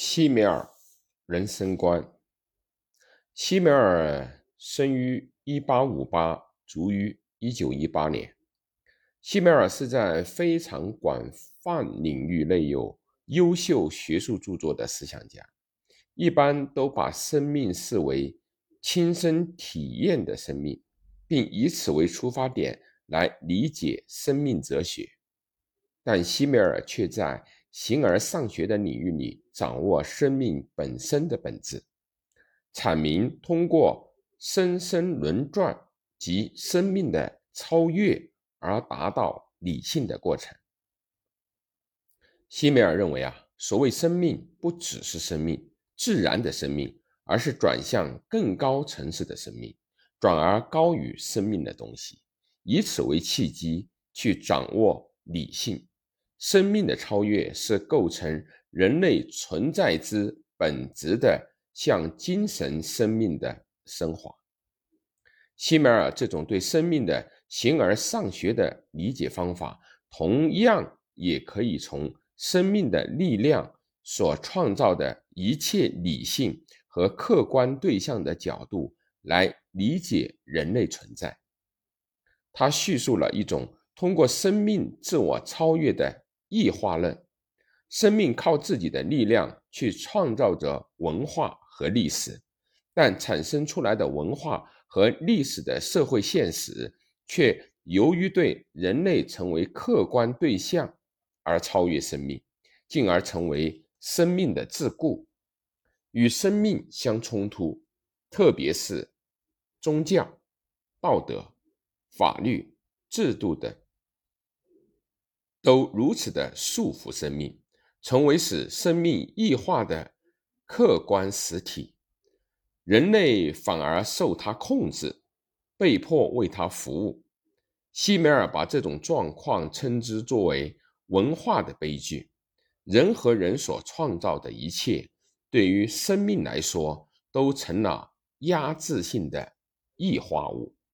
西梅尔人生观。西梅尔生于一八五八，卒于一九一八年。西梅尔是在非常广泛领域内有优秀学术著作的思想家，一般都把生命视为亲身体验的生命，并以此为出发点来理解生命哲学。但西梅尔却在形而上学的领域里掌握生命本身的本质，阐明通过生生轮转及生命的超越而达到理性的过程。西梅尔认为啊，所谓生命不只是生命，自然的生命，而是转向更高层次的生命，转而高于生命的东西，以此为契机去掌握理性。生命的超越是构成人类存在之本质的向精神生命的升华。希梅尔这种对生命的形而上学的理解方法，同样也可以从生命的力量所创造的一切理性和客观对象的角度来理解人类存在。他叙述了一种通过生命自我超越的。异化论，生命靠自己的力量去创造着文化和历史，但产生出来的文化和历史的社会现实，却由于对人类成为客观对象而超越生命，进而成为生命的桎梏，与生命相冲突，特别是宗教、道德、法律、制度等。都如此的束缚生命，成为使生命异化的客观实体，人类反而受它控制，被迫为它服务。希梅尔把这种状况称之作为文化的悲剧。人和人所创造的一切，对于生命来说，都成了压制性的异化物。